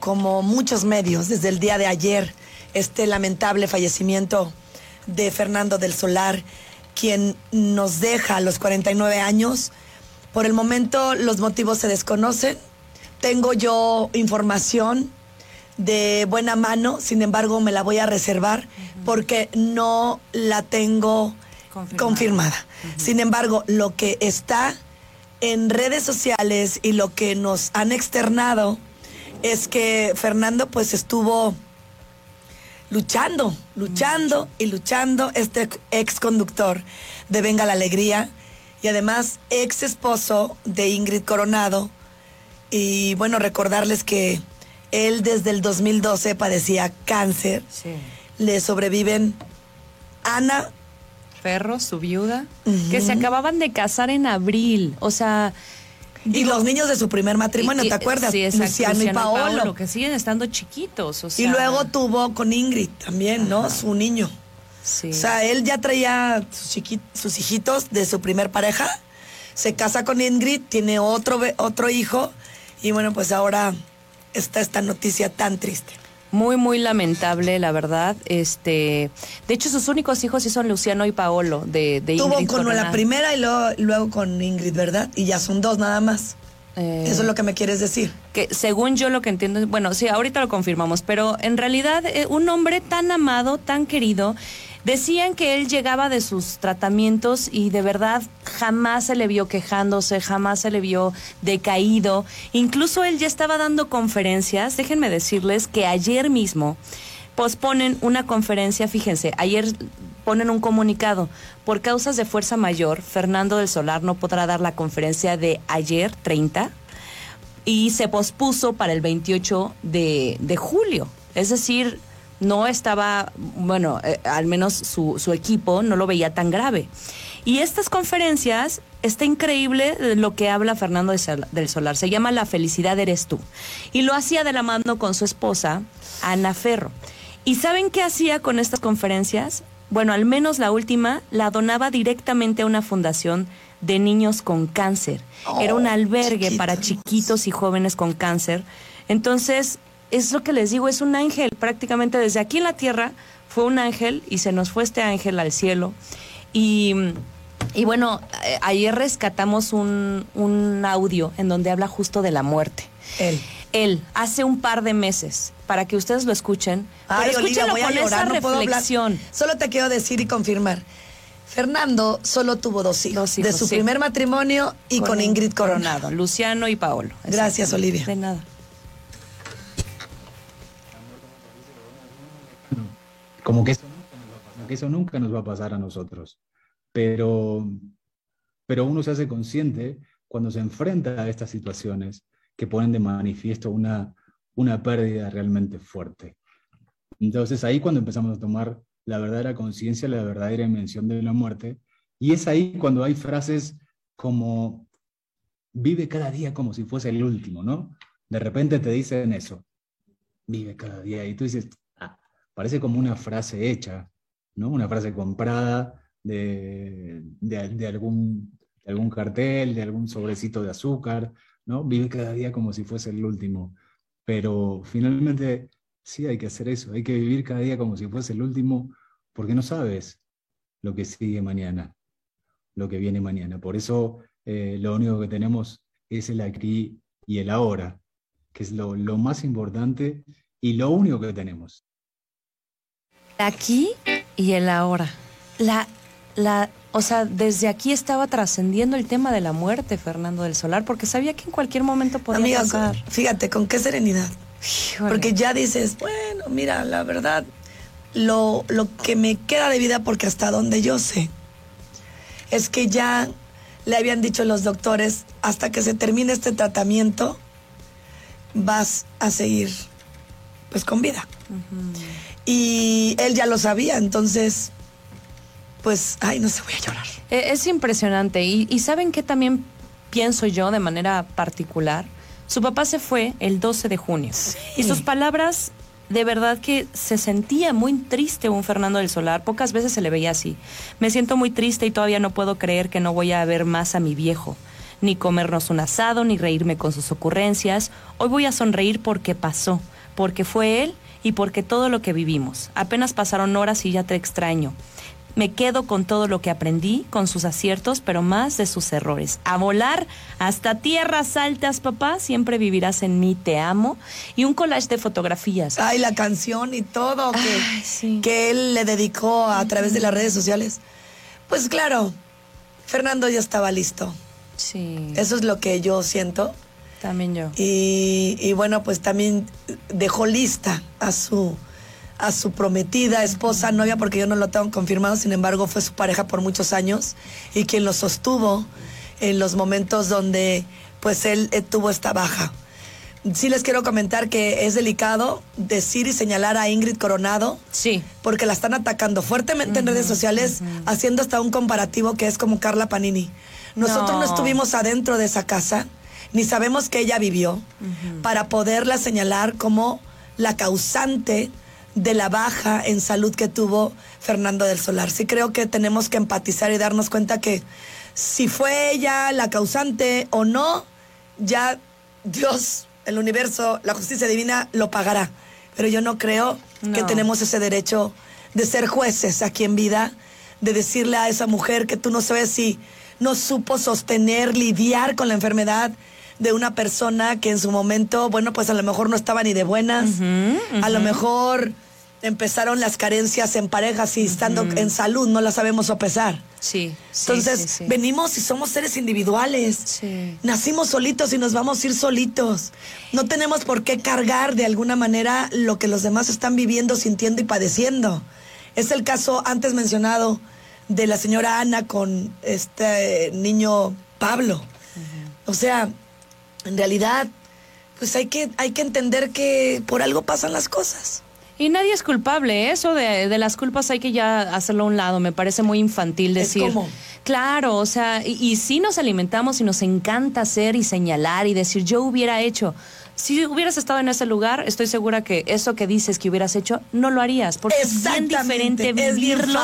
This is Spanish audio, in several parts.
como muchos medios, desde el día de ayer, este lamentable fallecimiento de Fernando del Solar, quien nos deja a los 49 años. Por el momento los motivos se desconocen. Tengo yo información de buena mano, sin embargo me la voy a reservar porque no la tengo confirmada. Sin embargo, lo que está en redes sociales y lo que nos han externado es que Fernando pues estuvo luchando, luchando y luchando, este ex conductor de Venga la Alegría y además ex esposo de Ingrid Coronado. Y bueno, recordarles que él desde el 2012 padecía cáncer. Le sobreviven Ana. Ferro, su viuda, que se acababan de casar en abril. O sea, y los niños de su primer matrimonio, ¿te acuerdas? Sí, Luciano, y Paolo. Que siguen estando chiquitos. Y luego tuvo con Ingrid también, ¿no? Su niño. Sí. O sea, él ya traía sus, sus hijitos de su primer pareja, se casa con Ingrid, tiene otro, otro hijo, y bueno, pues ahora está esta noticia tan triste. Muy, muy lamentable, la verdad. Este, de hecho, sus únicos hijos sí son Luciano y Paolo, de, de Tuvo con la primera y luego, con Ingrid, ¿verdad? Y ya son dos nada más. Eh, Eso es lo que me quieres decir. Que según yo lo que entiendo, bueno, sí, ahorita lo confirmamos, pero en realidad eh, un hombre tan amado, tan querido, Decían que él llegaba de sus tratamientos y de verdad jamás se le vio quejándose, jamás se le vio decaído. Incluso él ya estaba dando conferencias. Déjenme decirles que ayer mismo posponen una conferencia, fíjense, ayer ponen un comunicado. Por causas de fuerza mayor, Fernando del Solar no podrá dar la conferencia de ayer, 30, y se pospuso para el 28 de, de julio. Es decir, no estaba, bueno, eh, al menos su, su, equipo no lo veía tan grave. Y estas conferencias, está increíble lo que habla Fernando del Solar, se llama La felicidad eres tú. Y lo hacía de la mano con su esposa, Ana Ferro. ¿Y saben qué hacía con estas conferencias? Bueno, al menos la última la donaba directamente a una fundación de niños con cáncer. Era un oh, albergue para chiquitos y jóvenes con cáncer. Entonces, es lo que les digo, es un ángel, prácticamente desde aquí en la tierra fue un ángel y se nos fue este ángel al cielo. Y, y bueno, eh, ayer rescatamos un, un, audio en donde habla justo de la muerte. Él. Él, hace un par de meses, para que ustedes lo escuchen. Ay, pero voy a llorar, no reflexión. Solo te quiero decir y confirmar. Fernando solo tuvo dos hijos, de su primer matrimonio y con, Ingrid Coronado. Luciano y Paolo. Gracias, Olivia. De nada. Como que eso nunca nos va a pasar, a nosotros. Pero, pero uno se hace consciente cuando se enfrenta a estas situaciones que ponen de manifiesto una, una pérdida realmente fuerte. Entonces ahí cuando empezamos a tomar la verdadera conciencia, la verdadera dimensión de la muerte, y es ahí cuando hay frases como vive cada día como si fuese el último, ¿no? De repente te dicen eso, vive cada día, y tú dices, parece como una frase hecha, ¿no? Una frase comprada de, algún, algún cartel, de algún sobrecito de azúcar, ¿no? Vive cada día como si fuese el último. Pero finalmente sí hay que hacer eso, hay que vivir cada día como si fuese el último, porque no sabes lo que sigue mañana, lo que viene mañana. Por eso eh, lo único que tenemos es el aquí y el ahora, que es lo, lo más importante y lo único que tenemos aquí y el ahora. La, la, o sea, desde aquí estaba trascendiendo el tema de la muerte, Fernando del Solar, porque sabía que en cualquier momento podía pasar. Fíjate, con qué serenidad. Porque ya dices, bueno, mira, la verdad, lo, lo que me queda de vida, porque hasta donde yo sé, es que ya le habían dicho los doctores, hasta que se termine este tratamiento, vas a seguir pues con vida. Y él ya lo sabía, entonces, pues, ay, no se voy a llorar. E, es impresionante. Y, ¿saben qué también pienso yo de manera particular? Su papá se fue el 12 de junio. Y sus palabras, de verdad que se sentía muy triste un Fernando del Solar. Pocas veces se le veía así. Me siento muy triste y todavía no puedo creer que no voy a ver más a mi viejo. ni comernos un asado, ni reírme con sus ocurrencias. Hoy voy a sonreír porque pasó, porque fue él y porque todo lo que vivimos. Apenas pasaron horas y ya te extraño. Me quedo con todo lo que aprendí, con sus aciertos, pero más de sus errores. A volar hasta tierras altas, papá. Siempre vivirás en mí, te amo. Y un collage de fotografías. Ay, la canción y todo que, que él le dedicó a través de las redes sociales. Pues claro, Fernando ya estaba listo. Sí. Eso es lo que yo siento. También yo. Y, y bueno, pues también dejó lista a su a su prometida, esposa, novia, porque yo no lo tengo confirmado, sin embargo fue su pareja por muchos años y quien lo sostuvo en los momentos donde pues él, tuvo esta baja. Sí les quiero comentar que es delicado decir y señalar a Ingrid Coronado. Sí. Porque la están atacando fuertemente en redes sociales, haciendo hasta un comparativo que es como Carla Panini. Nosotros no, estuvimos adentro de esa casa, ni sabemos que ella vivió, para poderla señalar como la causante de la baja en salud que tuvo Fernando del Solar. Sí creo que tenemos que empatizar y darnos cuenta que si fue ella la causante o no, ya Dios, el universo, la justicia divina lo pagará. Pero yo no creo que tenemos ese derecho de ser jueces aquí en vida, de decirle a esa mujer que tú no sabes si no supo sostener, lidiar con la enfermedad de una persona que en su momento, bueno, pues a lo mejor no estaba ni de buenas, a lo mejor empezaron las carencias en parejas y estando en salud no las sabemos sopesar. Sí. Entonces, venimos y somos seres individuales. Nacimos solitos y nos vamos a ir solitos. No tenemos por qué cargar de alguna manera lo que los demás están viviendo, sintiendo y padeciendo. Es el caso antes mencionado de la señora Ana con este niño Pablo. O sea, en realidad, pues hay que, hay que entender que por algo pasan las cosas. Y nadie es culpable, ¿eh? eso de, las culpas hay que ya hacerlo a un lado, me parece muy infantil decir. Claro, o sea, y, y sí nos alimentamos y nos encanta hacer y señalar y decir yo hubiera hecho. Si hubieras estado en ese lugar, estoy segura que eso que dices que hubieras hecho, no lo harías. Porque es bien diferente vivirlo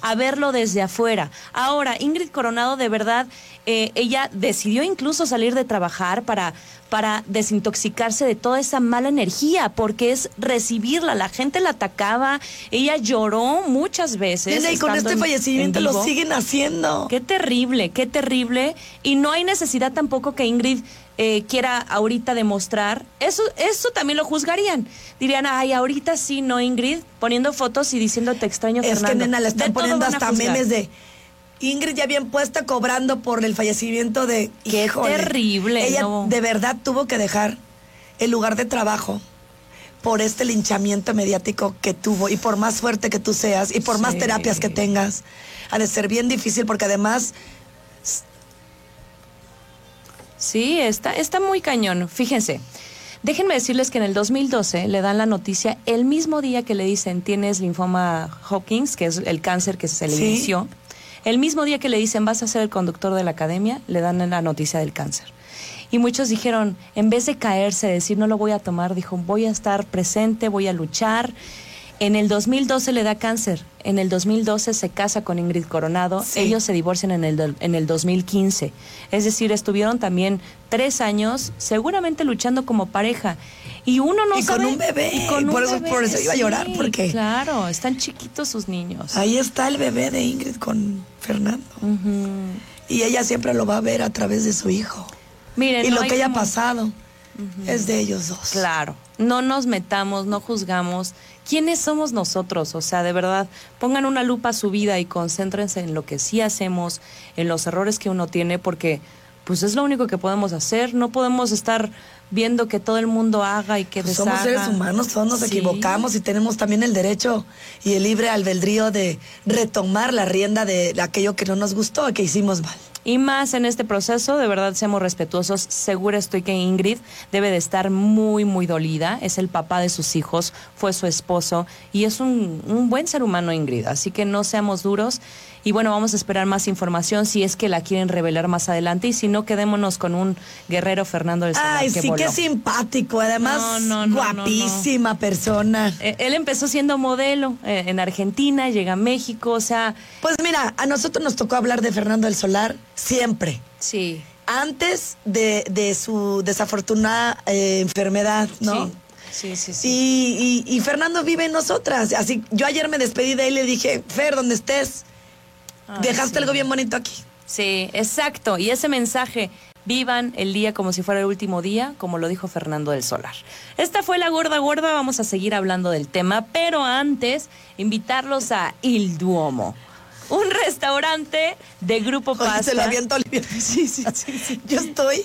a verlo desde afuera. Ahora, Ingrid Coronado, de verdad, eh, ella decidió incluso salir de trabajar para, para desintoxicarse de toda esa mala energía, porque es recibirla. La gente la atacaba, ella lloró muchas veces. y con este fallecimiento lo siguen haciendo. Qué terrible, qué terrible. Y no hay necesidad tampoco que Ingrid eh, quiera ahorita demostrar, eso, eso también lo juzgarían. Dirían, ay, ahorita sí, no, Ingrid, poniendo fotos y diciendo te extraño, Es que, nena, le están poniendo hasta memes de Ingrid ya bien puesta cobrando por el fallecimiento de... Qué terrible. Ella de verdad tuvo que dejar el lugar de trabajo por este linchamiento mediático que tuvo y por más fuerte que tú seas y por más terapias que tengas, ha de ser bien difícil porque además Sí, está, está muy cañón. Fíjense. Déjenme decirles que en el 2012 le dan la noticia el mismo día que le dicen tienes linfoma Hawkins, que es el cáncer que se le inició. El mismo día que le dicen vas a ser el conductor de la academia, le dan la noticia del cáncer. Y muchos dijeron, en vez de caerse, decir no lo voy a tomar, dijo voy a estar presente, voy a luchar. En el 2012 le da cáncer. En el 2012 se casa con Ingrid Coronado. Ellos se divorcian en el, en el 2015. Es decir, estuvieron también tres años seguramente luchando como pareja. Y uno no y Con un bebé. Y con por, eso, por eso iba a llorar. porque Claro, están chiquitos sus niños. Ahí está el bebé de Ingrid con Fernando. Y ella siempre lo va a ver a través de su hijo. Miren, y lo que haya pasado es de ellos dos. Claro. No nos metamos, no juzgamos ¿quiénes somos nosotros? O sea, de verdad, pongan una lupa a su vida y concéntrense en lo que sí hacemos, en los errores que uno tiene, porque pues es lo único que podemos hacer. No podemos estar viendo que todo el mundo haga y que pues Somos seres humanos, todos nos equivocamos y tenemos también el derecho y el libre albedrío de retomar la rienda de aquello que no nos gustó, que hicimos mal. Y más en este proceso, de verdad seamos respetuosos. Segura estoy que Ingrid debe de estar muy, muy dolida. Es el papá de sus hijos, fue su esposo y es un, un buen ser humano Ingrid. Así que no seamos duros. Y bueno, vamos a esperar más información si es que la quieren revelar más adelante y si no, quedémonos con un guerrero Fernando del Solar Ay, sí, qué simpático, además guapísima persona. Eh, él empezó siendo modelo eh, en Argentina, llega a México, o sea... Pues mira, a nosotros nos tocó hablar de Fernando del Solar siempre. Sí. antes de, su desafortunada eh, enfermedad, ¿no? Sí, sí, sí. Y, Fernando vive en nosotras. Así, yo ayer me despedí de él y le dije, Fer, donde estés, dejaste algo bien bonito aquí. Sí, exacto. Y ese mensaje, vivan el día como si fuera el último día, como lo dijo Fernando del Solar. Esta fue la gorda gorda, vamos a seguir hablando del tema, pero antes, invitarlos a Il Duomo un restaurante de Grupo Pasta. se lo aviento Olivia. Sí, sí, sí, Yo estoy.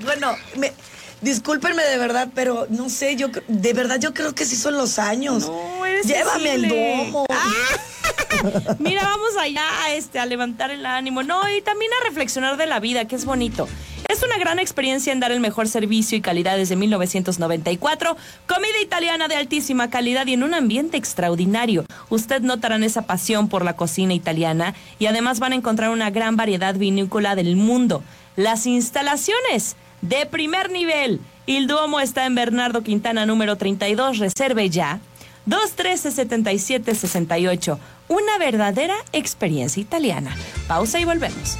Bueno, me, discúlpenme de verdad, pero no sé, yo de verdad yo creo que sí son los años. No, Llévame al domo. Ah. Mira, vamos allá este, a levantar el ánimo. No, y también a reflexionar de la vida, que es bonito. Es una gran experiencia en dar el mejor servicio y calidad desde 1994. Comida italiana de altísima calidad y en un ambiente extraordinario. Usted notarán esa pasión por la cocina italiana y además van a encontrar una gran variedad vinícola del mundo. Las instalaciones de primer nivel. El Duomo está en Bernardo Quintana número 32. Reserve ya. 213-7768. Una verdadera experiencia italiana. Pausa y volvemos.